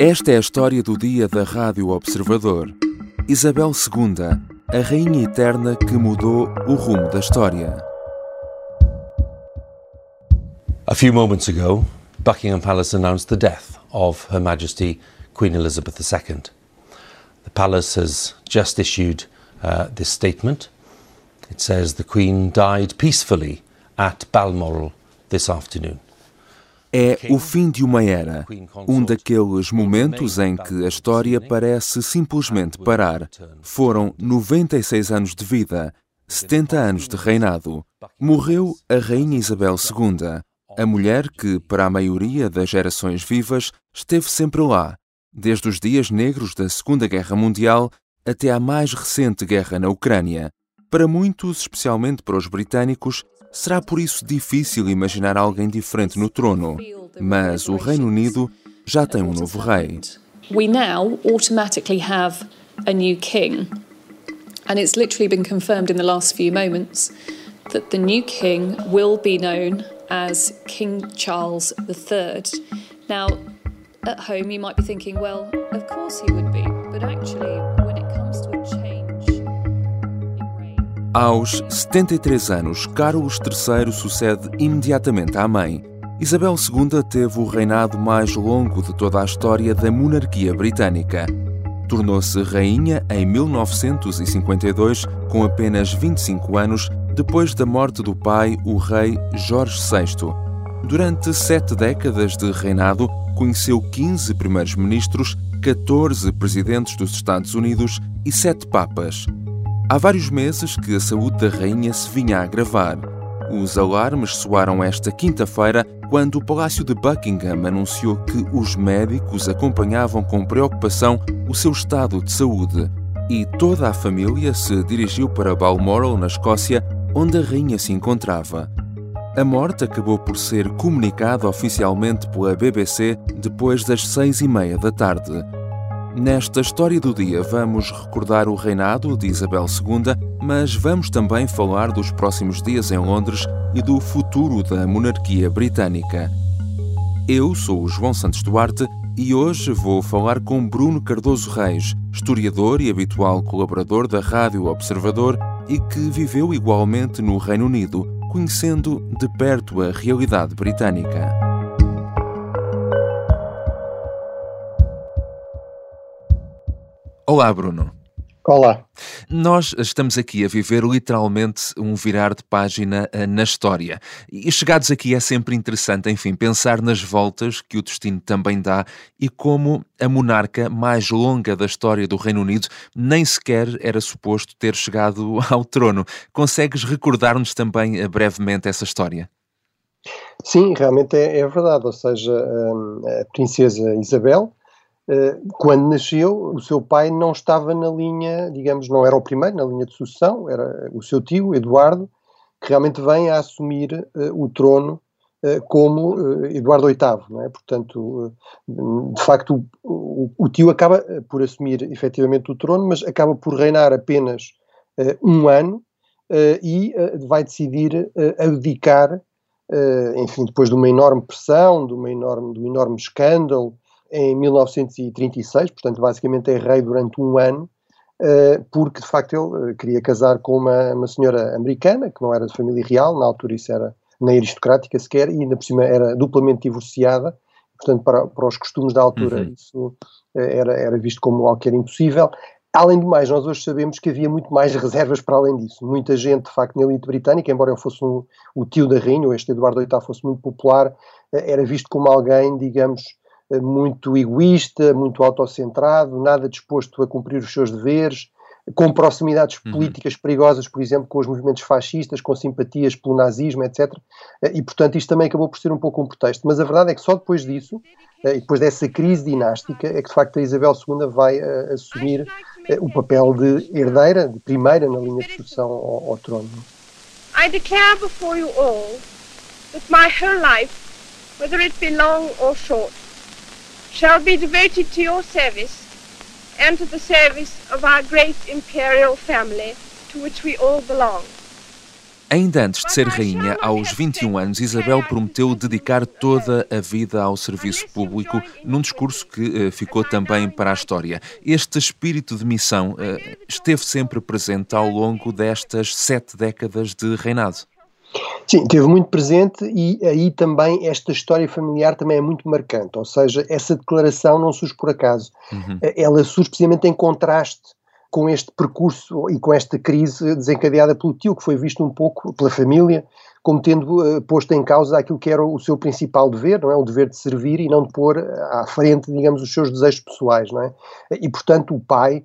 Esta é a história do dia da Rádio Observador. Isabel II, a rainha eterna que mudou o rumo da história. A few moments ago, Buckingham Palace announced the death of Her Majesty Queen Elizabeth II. The palace has just issued uh, this statement. It says the Queen died peacefully at Balmoral this afternoon. É o fim de uma era, um daqueles momentos em que a história parece simplesmente parar. Foram 96 anos de vida, 70 anos de reinado. Morreu a Rainha Isabel II, a mulher que, para a maioria das gerações vivas, esteve sempre lá, desde os dias negros da Segunda Guerra Mundial até à mais recente guerra na Ucrânia. Para muitos, especialmente para os britânicos, será por isso difícil imaginar alguém diferente no trono. Mas o Reino Unido já tem um novo rei. We now automatically have a new king. And it's literally been confirmed in the last few moments that the new king will be known as King Charles III. Now, at home, you might be thinking, well, of course he would be, but actually, when it comes to a change. Aos 73 anos, Carlos III sucede imediatamente à mãe. Isabel II teve o reinado mais longo de toda a história da monarquia britânica. Tornou-se rainha em 1952, com apenas 25 anos, depois da morte do pai, o rei Jorge VI. Durante sete décadas de reinado, conheceu 15 primeiros-ministros, 14 presidentes dos Estados Unidos e sete papas. Há vários meses que a saúde da rainha se vinha a agravar. Os alarmes soaram esta quinta-feira quando o Palácio de Buckingham anunciou que os médicos acompanhavam com preocupação o seu estado de saúde e toda a família se dirigiu para Balmoral, na Escócia, onde a rainha se encontrava. A morte acabou por ser comunicada oficialmente pela BBC depois das seis e meia da tarde. Nesta história do dia vamos recordar o reinado de Isabel II, mas vamos também falar dos próximos dias em Londres e do futuro da monarquia britânica. Eu sou o João Santos Duarte e hoje vou falar com Bruno Cardoso Reis, historiador e habitual colaborador da Rádio Observador e que viveu igualmente no Reino Unido, conhecendo de perto a realidade britânica. Olá, Bruno. Olá. Nós estamos aqui a viver literalmente um virar de página eh, na história. E chegados aqui é sempre interessante, enfim, pensar nas voltas que o destino também dá e como a monarca mais longa da história do Reino Unido nem sequer era suposto ter chegado ao trono. Consegues recordar-nos também eh, brevemente essa história? Sim, realmente é, é verdade. Ou seja, hum, a princesa Isabel quando nasceu, o seu pai não estava na linha, digamos, não era o primeiro na linha de sucessão, era o seu tio, Eduardo, que realmente vem a assumir uh, o trono uh, como uh, Eduardo VIII, é? Portanto, de facto, o, o, o, tio acaba por assumir efetivamente o trono, mas acaba por reinar apenas um ano e vai decidir abdicar, enfim, depois de uma enorme pressão, de, uma enorme, de um enorme escândalo, em 1936, portanto, basicamente é rei durante um ano, uh, porque de facto ele uh, queria casar com uma, uma senhora americana, que não era de família real, na altura isso era nem aristocrática sequer, e ainda por cima era duplamente divorciada, portanto, para, para os costumes da altura uhum. isso uh, era, era visto como algo que era impossível. Além do mais, nós hoje sabemos que havia muito mais reservas para além disso. Muita gente, de facto, na elite britânica, embora eu fosse um, o tio da rainha, ou este Eduardo VIII fosse muito popular, era visto como alguém, digamos, eh, muito egoísta, muito autocentrado, nada disposto a cumprir os seus deveres, com proximidades uhum. políticas perigosas, por exemplo, com os movimentos fascistas, com simpatias pelo nazismo, etc. Eh, e, portanto, isto também acabou por ser um pouco um pretexto. Mas a verdade é que só depois disso, eh, e depois dessa crise dinástica, é que de facto a Isabel II vai assumir o papel de herdeira, de primeira na linha de sucessão ao, ao trono. I declare before you all that my whole life, whether it be long or short, shall be devoted to your service and to the service of our great imperial family to which we all belong. Ainda antes de ser rainha, aos 21 anos, Isabel prometeu dedicar toda a vida ao serviço público, num discurso que uh, ficou também para a história. Este espírito de missão uh, esteve sempre presente ao longo destas sete décadas de reinado. Sim, teve muito presente e aí também esta história familiar também é muito marcante, ou seja, essa declaração não surge por acaso. Uhum. Ela surge precisamente em contraste com este percurso e com esta crise desencadeada pelo tio, que foi visto um pouco pela família como tendo uh, posto em causa aquilo que era o seu principal dever, não é? O dever de servir e não de pôr à frente, digamos, os seus desejos pessoais, não é? E, portanto, o pai,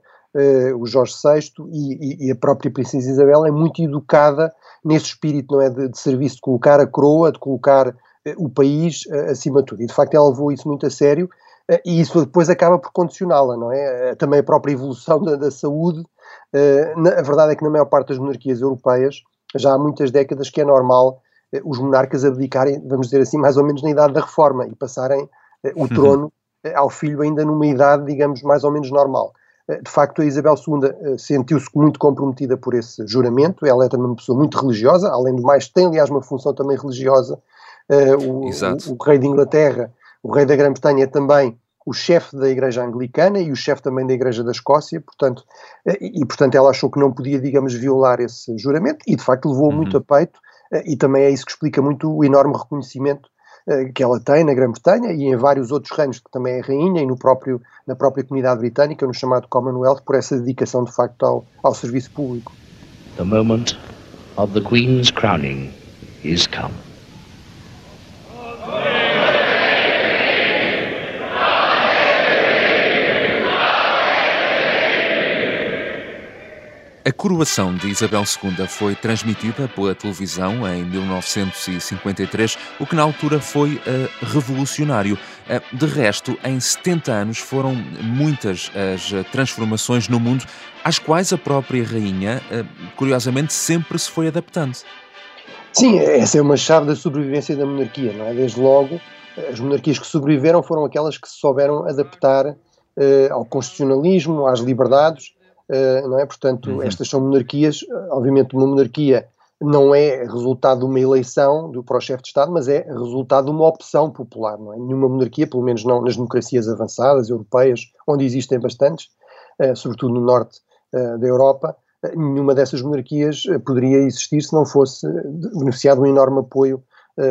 o Jorge VI e, e, a própria Princesa Isabel é muito educada nesse espírito, não é? De, de serviço, de colocar a coroa, de colocar uh, o país acima de tudo. E, de facto, ela levou isso muito a sério eh, e isso depois acaba por condicioná-la, não é? Eh, também a própria evolução da, da saúde. Eh, a verdade é que na maior parte das monarquias europeias, já há muitas décadas que é normal os monarcas abdicarem, vamos dizer assim, mais ou menos na idade da reforma e passarem o uhum. trono ao filho ainda numa idade, digamos, mais ou menos normal. De facto, a Isabel II sentiu-se muito comprometida por esse juramento. Ela é também uma pessoa muito religiosa, além do mais, tem aliás uma função também religiosa. O, o, o rei de Inglaterra o rei da Grã-Bretanha é também o chefe da Igreja Anglicana e o chefe também da Igreja da Escócia, portanto, eh, e, e portanto ela achou que não podia, digamos, violar esse juramento e de facto levou uhum. muito a peito eh, e também é isso que explica muito o enorme reconhecimento eh, que ela tem na Grã-Bretanha e em vários outros reinos que também é rainha e no próprio, na própria comunidade britânica, no chamado Commonwealth, por essa dedicação de facto ao, ao serviço público. The moment of the Queen's crowning is come. A coroação de Isabel II foi transmitida pela televisão em 1953, o que na altura foi uh, revolucionário. Uh, de resto, em 70 anos foram muitas as transformações no mundo, às quais a própria rainha, uh, curiosamente, sempre se foi adaptando. Sim, essa é uma chave da sobrevivência da monarquia, não é? Desde logo, as monarquias que sobreviveram foram aquelas que se souberam adaptar ao constitucionalismo, às liberdades eh, não é? Portanto, uhum. estas são monarquias, obviamente uma monarquia não é resultado de uma eleição do, para o chefe de Estado, mas é resultado de uma opção popular, não é? Nenhuma monarquia, pelo menos não nas democracias avançadas, europeias, onde existem bastantes, uh, sobretudo no norte da Europa, nenhuma dessas monarquias poderia existir se não fosse beneficiado um enorme apoio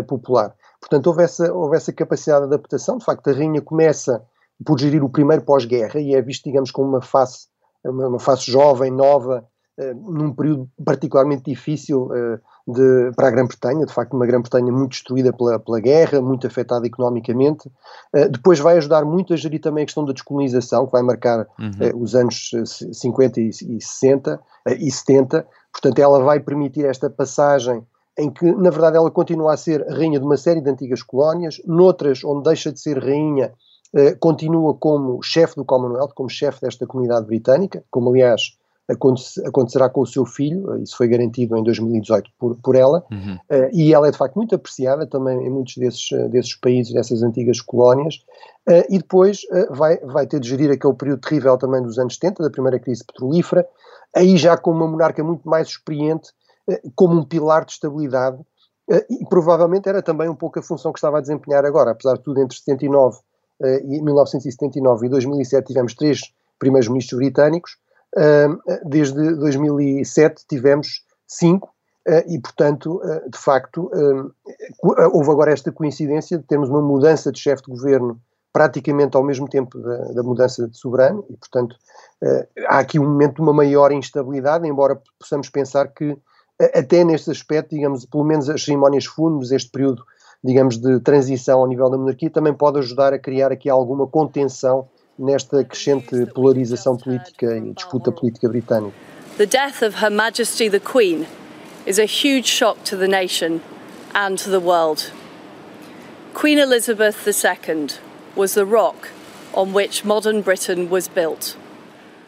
popular. Portanto, houve essa, houve essa capacidade de adaptação, de facto a rainha começa por gerir o primeiro pós-guerra e é visto, digamos, como uma face uma, uma fase jovem, nova, uh, num período particularmente difícil uh, de, para a Grã-Bretanha, de facto uma Grã-Bretanha muito destruída pela, pela guerra, muito afetada economicamente. Uh, depois vai ajudar muito a gerir também a questão da descolonização, que vai marcar uhum. os anos 50 e, e 60 e 70. Portanto, ela vai permitir esta passagem em que, na verdade, ela continua a ser rainha de uma série de antigas colónias, noutras, onde deixa de ser rainha eh, continua como chefe do Commonwealth, como chefe desta comunidade britânica, como aliás acontecerá com o seu filho, eh, isso foi garantido em 2018 por, por ela, uhum. uh, e ela é de facto muito apreciada também em muitos desses, desses países, dessas antigas colónias, e depois vai, vai ter de gerir aquele período terrível também dos anos 70, da primeira crise petrolífera, aí já com uma monarca muito mais experiente, como um pilar de estabilidade, e provavelmente era também um pouco a função que estava a desempenhar agora, apesar de tudo, entre 79 eh, e 1979 e 2007 tivemos três primeiros ministros britânicos, desde 2007 tivemos cinco, eh, e portanto, eh, de facto, houve agora esta coincidência de termos uma mudança de chefe de governo praticamente ao mesmo tempo da, da, mudança de soberano, e portanto há aqui um momento de uma maior instabilidade, embora possamos pensar que até neste aspecto, digamos, pelo menos as cerimónias fúnebres, este período digamos, de transição ao nível da monarquia, também pode ajudar a criar aqui alguma contenção nesta crescente polarização política e disputa política britânica. The death of Her Majesty the Queen is a huge shock to the nation and to the world. Queen Elizabeth II was the rock on which modern Britain was built.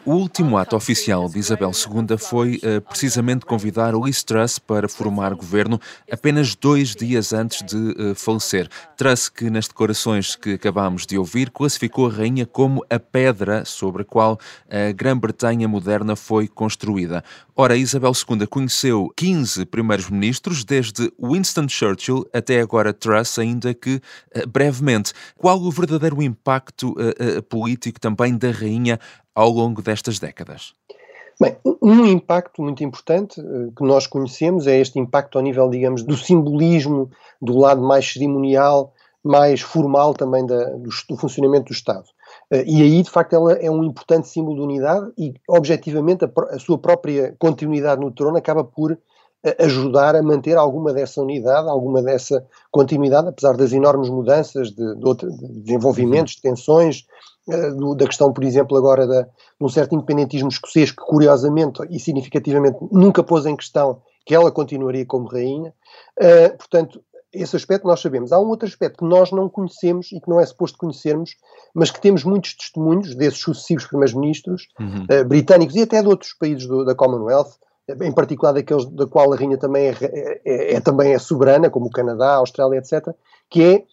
O último ato oficial de Isabel II foi uh, precisamente convidar Liz Truss para formar governo apenas dois dias antes de uh, falecer. Truss, que nas declarações que acabámos de ouvir, classificou a rainha como a pedra sobre a qual a Grã-Bretanha moderna foi construída. Ora, Isabel II conheceu 15 primeiros-ministros, desde Winston Churchill até agora Truss, ainda que uh, brevemente. Qual o verdadeiro impacto político também da rainha ao longo destas décadas? Bem, um impacto muito importante eh, que nós conhecemos é este impacto ao nível, digamos, do simbolismo, do lado mais cerimonial, mais formal também da, do, do, funcionamento do Estado. Eh, e aí, de facto, ela é um importante símbolo de unidade e, objetivamente, a, a sua própria continuidade no trono acaba por eh, ajudar a manter alguma dessa unidade, alguma dessa continuidade, apesar das enormes mudanças de, de, outra, de desenvolvimentos, de tensões, da questão, por exemplo, agora de um certo independentismo escocês que, curiosamente e significativamente, nunca pôs em questão que ela continuaria como rainha. Uh, portanto, esse aspecto nós sabemos. Há um outro aspecto que nós não conhecemos e que não é suposto conhecermos, mas que temos muitos testemunhos desses sucessivos primeiros-ministros uhum. uh, britânicos e até de outros países do, da Commonwealth, em particular daqueles da qual a rainha também é, é, é, é também é soberana, como o Canadá, a Austrália, etc., que é eh,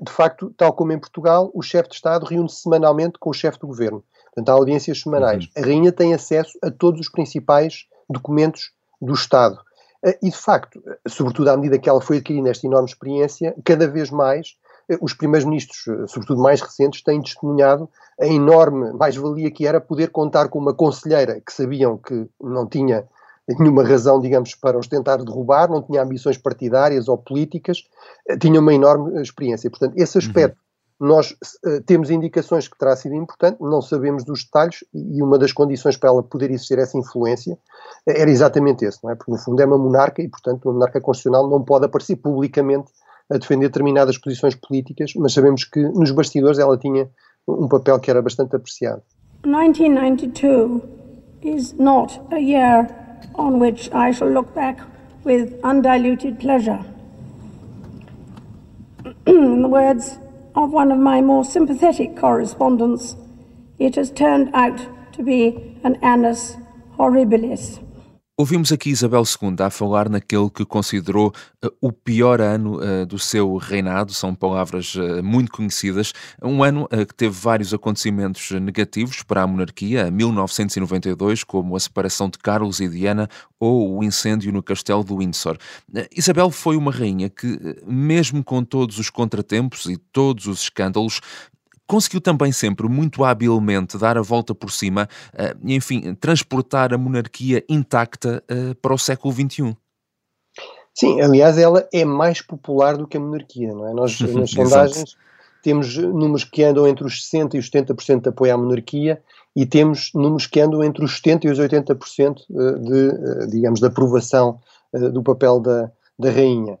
de facto, tal como em Portugal, o chefe de Estado reúne-se semanalmente com o chefe do governo. Portanto, há audiências semanais. Uhum. A rainha tem acesso a todos os principais documentos do Estado. Eh, e, de facto, sobretudo à medida que ela foi adquirindo esta enorme experiência, cada vez mais eh, os primeiros ministros, sobretudo mais recentes, têm testemunhado a enorme mais-valia que era poder contar com uma conselheira que sabiam que não tinha nenhuma razão, digamos, para os tentar derrubar, não tinha ambições partidárias ou políticas, eh, tinha uma enorme experiência. Portanto, esse aspecto uhum. nós uh, temos indicações que terá sido importante, não sabemos dos detalhes e uma das condições para ela poder existir essa influência uh, era exatamente esse, não é? Porque no fundo é uma monarca e, portanto, uma monarca constitucional não pode aparecer publicamente a defender determinadas posições políticas, mas sabemos que nos bastidores ela tinha um papel que era bastante apreciado. 1992 is not a year on which I shall look back with undiluted pleasure. In the words of one of my more sympathetic correspondents, it has turned out to be an annus horribilis. Ouvimos aqui Isabel II a falar naquele que considerou uh, o pior ano uh, do seu reinado, são palavras uh, muito conhecidas, um ano que teve vários acontecimentos negativos para a monarquia, 1992, como a separação de Carlos e Diana ou o incêndio no castelo do Windsor. Isabel foi uma rainha que, mesmo com todos os contratempos e todos os escândalos, conseguiu também sempre muito habilmente dar a volta por cima e, enfim, transportar a monarquia intacta uh, para o século XXI. Sim, aliás, ela é mais popular do que a monarquia, não é? Nós, nas sondagens, temos números que andam entre os 60% e os 70% de apoio à monarquia e temos números que andam entre os 70% e os 80% eh, de, digamos, de aprovação do papel da, da rainha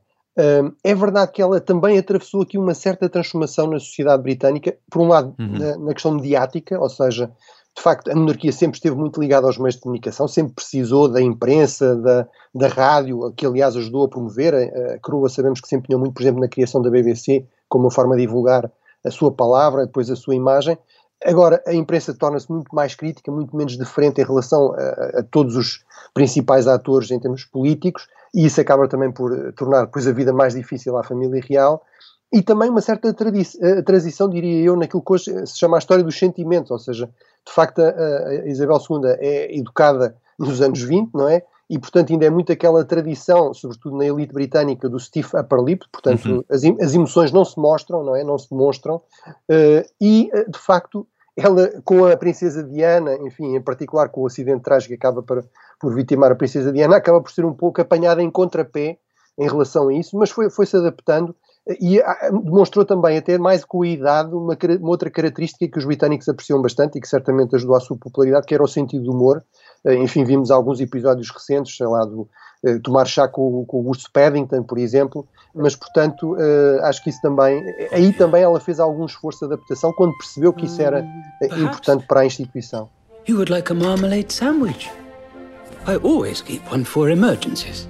é verdade que ela também atravessou aqui uma certa transformação na sociedade britânica, por um lado uhum. na, na, questão mediática, ou seja, de facto a monarquia sempre esteve muito ligada aos meios de comunicação, sempre precisou da imprensa, da, da rádio, que aliás ajudou a promover, a, a Crua sabemos que se empenhou muito, por exemplo, na criação da BBC, como uma forma de divulgar a sua palavra, depois a sua imagem, Agora, a imprensa torna-se muito mais crítica, muito menos diferente em relação a, a, todos os principais atores em termos políticos, e isso acaba também por eh, tornar depois a vida mais difícil à família real e também uma certa eh, transição, diria eu, naquilo que hoje se chama a história dos sentimentos, ou seja, de facto a, a Isabel II é educada nos anos 20, não é? E, portanto, ainda é muito aquela tradição, sobretudo na elite britânica, do stiff upper lip, portanto, uhum. as, as, emoções não se mostram, não é? Não se demonstram, uh, e, de facto, ela, com a princesa Diana, enfim, em particular com o acidente trágico que acaba por, por vitimar a princesa Diana, acaba por ser um pouco apanhada em contrapé em relação a isso, mas foi, foi se adaptando e ah, demonstrou também, até mais com a idade, uma, uma, outra característica que os britânicos apreciam bastante e que certamente ajudou à sua popularidade, que era o sentido do humor. Eh, enfim, vimos alguns episódios recentes, sei lá, do uh, tomar chá com, com o Bruce Paddington, por exemplo, mas portanto uh, acho que isso também, aí também ela fez algum esforço de adaptação quando percebeu que isso era uh, importante para a instituição. You would like a marmalade sandwich? I always keep one for emergencies.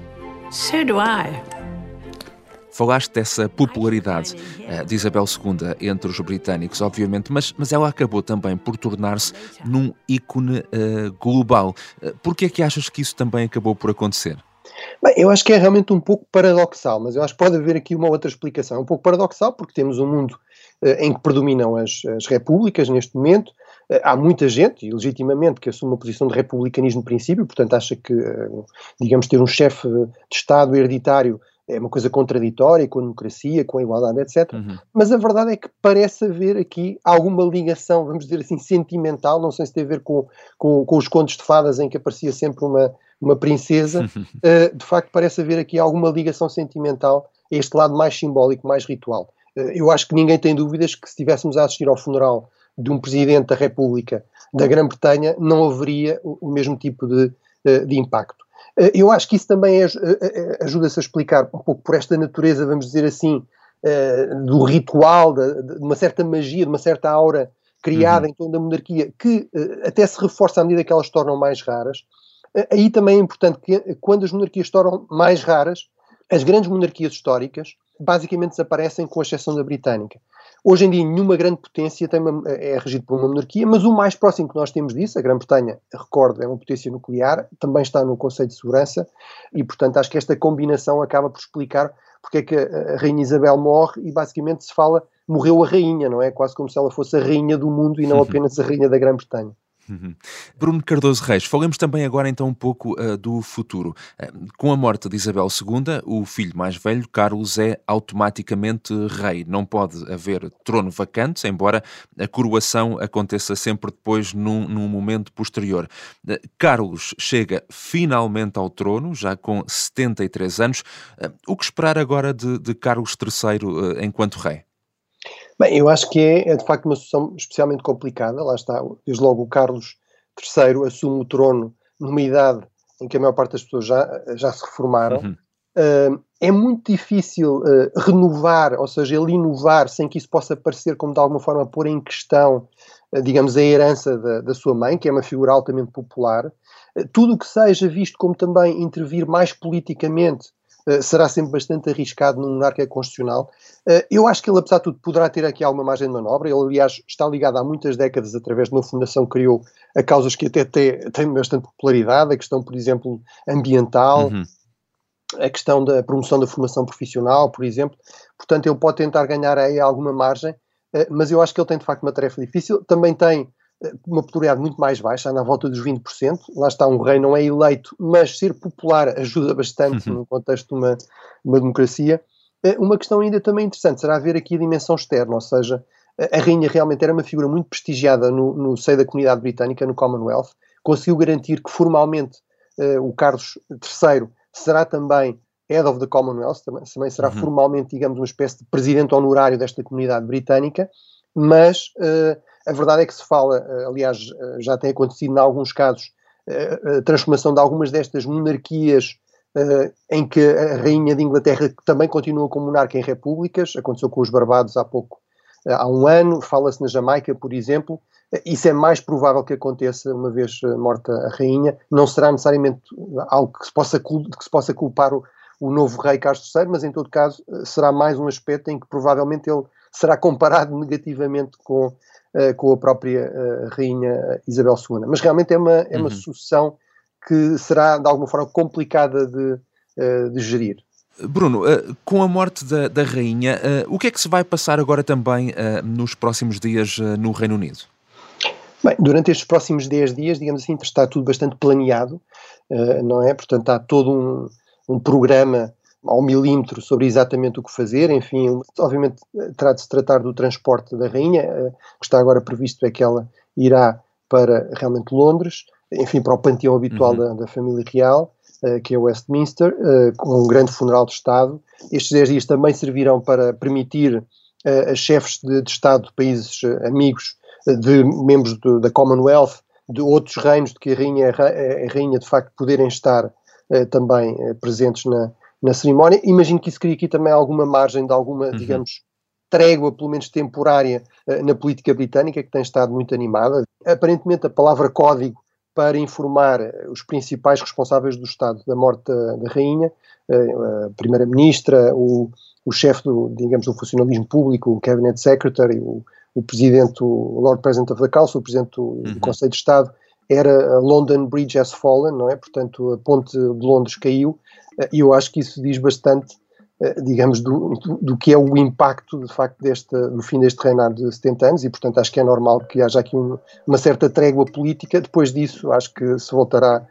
So do I. Falaste dessa popularidade uh, de Isabel II entre os britânicos, obviamente, mas, mas ela acabou também por tornar-se num ícone uh, global. Uh, Por que é que achas que isso também acabou por acontecer? Bem, eu acho que é realmente um pouco paradoxal, mas eu acho que pode haver aqui uma outra explicação. É um pouco paradoxal porque temos um mundo uh, em que predominam as, as repúblicas neste momento, há muita gente, e legitimamente, que assume uma posição de republicanismo de princípio, portanto acha que, digamos, ter um chefe de Estado hereditário é uma coisa contraditória com a democracia, com a igualdade, etc. Uhum. Mas a verdade é que parece haver aqui alguma ligação, vamos dizer assim, sentimental, não sei se tem a ver com, com, com os contos de fadas em que aparecia sempre uma, uma princesa, uh, de facto parece haver aqui alguma ligação sentimental a este lado mais simbólico, mais ritual. Uh, eu acho que ninguém tem dúvidas que se estivéssemos a assistir ao funeral de um presidente da República da Grã-Bretanha, não haveria o, o mesmo tipo de, uh, de impacto. Eh, eu acho que isso também eh, eh, ajuda-se a explicar um pouco por esta natureza, vamos dizer assim, do ritual, de uma certa magia, de uma certa aura criada uhum. em torno da monarquia, que até se reforça à medida que elas se tornam mais raras. Aí também é importante que, quando as monarquias se tornam mais raras, as grandes monarquias históricas basicamente desaparecem, com exceção da britânica. Hoje em dia, nenhuma grande potência uma, é regida por uma monarquia, mas o mais próximo que nós temos disso, a Grã-Bretanha, recordo, é uma potência nuclear, também está no Conselho de Segurança, e portanto acho que esta combinação acaba por explicar porque é que a Rainha Isabel morre e basicamente se fala morreu a rainha, não é? Quase como se ela fosse a rainha do mundo e não apenas a rainha da Grã-Bretanha. Uhum. Bruno Cardoso Reis, falemos também agora então um pouco uh, do futuro. Uh, com a morte de Isabel II, o filho mais velho, Carlos, é automaticamente rei. Não pode haver trono vacante, embora a coroação aconteça sempre depois num, num momento posterior. Uh, Carlos chega finalmente ao trono, já com 73 anos. o que esperar agora de, de Carlos III enquanto rei? Bem, eu acho que é, é, de facto uma situação especialmente complicada. Lá está, desde logo o Carlos III assume o trono numa idade em que a maior parte das pessoas já, já se reformaram. Uhum. Uh, é muito difícil uh, renovar, ou seja, ele inovar sem que isso possa parecer como de alguma forma pôr em questão, uh, digamos, a herança da, da, sua mãe, que é uma figura altamente popular. tudo o que seja visto como também intervir mais politicamente será sempre bastante arriscado num monarca constitucional. Uh, eu acho que ele, apesar de tudo, poderá ter aqui alguma margem de manobra. Ele, aliás, está ligado há muitas décadas, através de uma fundação que criou a causas que até têm bastante popularidade, a questão, por exemplo, ambiental, uhum. a questão da promoção da formação profissional, por exemplo. Portanto, ele pode tentar ganhar aí alguma margem, uh, mas eu acho que ele tem, de facto, uma tarefa difícil. Também tem uma popularidade muito mais baixa, à volta dos 20%. Lá está, um rei não é eleito, mas ser popular ajuda bastante uhum. no contexto de uma, uma democracia. Eh, uma questão ainda também interessante será ver aqui a dimensão externa, ou seja, a rainha realmente era uma figura muito prestigiada no, no seio da comunidade britânica, no Commonwealth, conseguiu garantir que formalmente uh, o Carlos III será também Head of the Commonwealth, também, também será uhum. formalmente, digamos, uma espécie de presidente honorário desta comunidade britânica, mas uh, a verdade é que se fala, eh, aliás, eh, já tem acontecido em alguns casos, eh, a transformação de algumas destas monarquias em que a rainha de Inglaterra também continua como monarca em repúblicas, aconteceu com os Barbados há pouco, há um ano, fala-se na Jamaica, por exemplo, isso é mais provável que aconteça uma vez morta a rainha, não será necessariamente algo que se possa, que se possa culpar o, o novo rei Carlos III, mas em todo caso será mais um aspecto em que provavelmente ele será comparado negativamente com com a própria uh, Rainha Isabel II. Mas realmente é uma, é uma uhum. sucessão que será de alguma forma complicada de, eh, de gerir. Bruno, com a morte da, da Rainha, o que é que se vai passar agora também nos próximos dias no Reino Unido? Bem, durante estes próximos 10 dias, digamos assim, está tudo bastante planeado, não é? Portanto, há todo um, um programa ao milímetro sobre exatamente o que fazer. Enfim, obviamente terá de se tratar do transporte da rainha. Eh, o que está agora previsto é que ela irá para realmente Londres, enfim, para o panteão habitual uhum. da, da, família real, uh, que é Westminster, uh, com um grande funeral de Estado. Estes 10 dias também servirão para permitir uh, a chefes de, de, Estado de países amigos, de membros do, da Commonwealth, de outros reinos de que a rainha é, rainha de facto poderem estar também presentes na, na cerimónia. Imagino que isso cria aqui também alguma margem de alguma, uhum. digamos, trégua, pelo menos temporária, uh, na política britânica, que tem estado muito animada. Aparentemente, a palavra código para informar os principais responsáveis do Estado da morte da, da rainha, a primeira-ministra, o, o chefe do, digamos, do funcionalismo público, o cabinet secretary, o, o presidente, o Lord President of the Council, o presidente do, uhum. do Conselho de Estado, era a London Bridge has fallen, não é? Portanto, a ponte de Londres caiu, e eu acho que isso diz bastante eh, digamos, do, do, do, que é o impacto, de facto, deste, do fim deste reinado de 70 anos e, portanto, acho que é normal que haja aqui um, uma certa trégua política. Depois disso, acho que se voltará,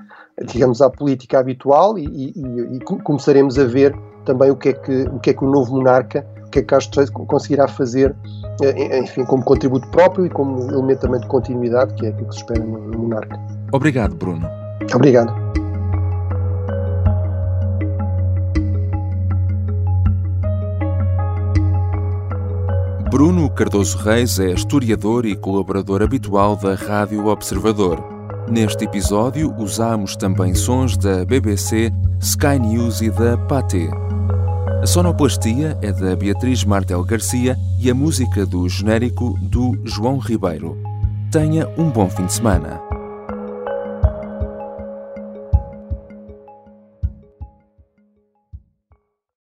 digamos, à política habitual e, e, e começaremos a ver também o que, é que, o que é que o novo monarca, que é que Carlos III conseguirá fazer, eh, enfim, como contributo próprio e como elemento também de continuidade, que é aquilo que se espera no, no monarca. Obrigado, Bruno. Obrigado. Bruno Cardoso Reis é historiador e colaborador habitual da Rádio Observador. Neste episódio usamos também sons da BBC, Sky News e da Pathé. A sonoplastia é da Beatriz Martel Garcia e a música do genérico do João Ribeiro. Tenha um bom fim de semana.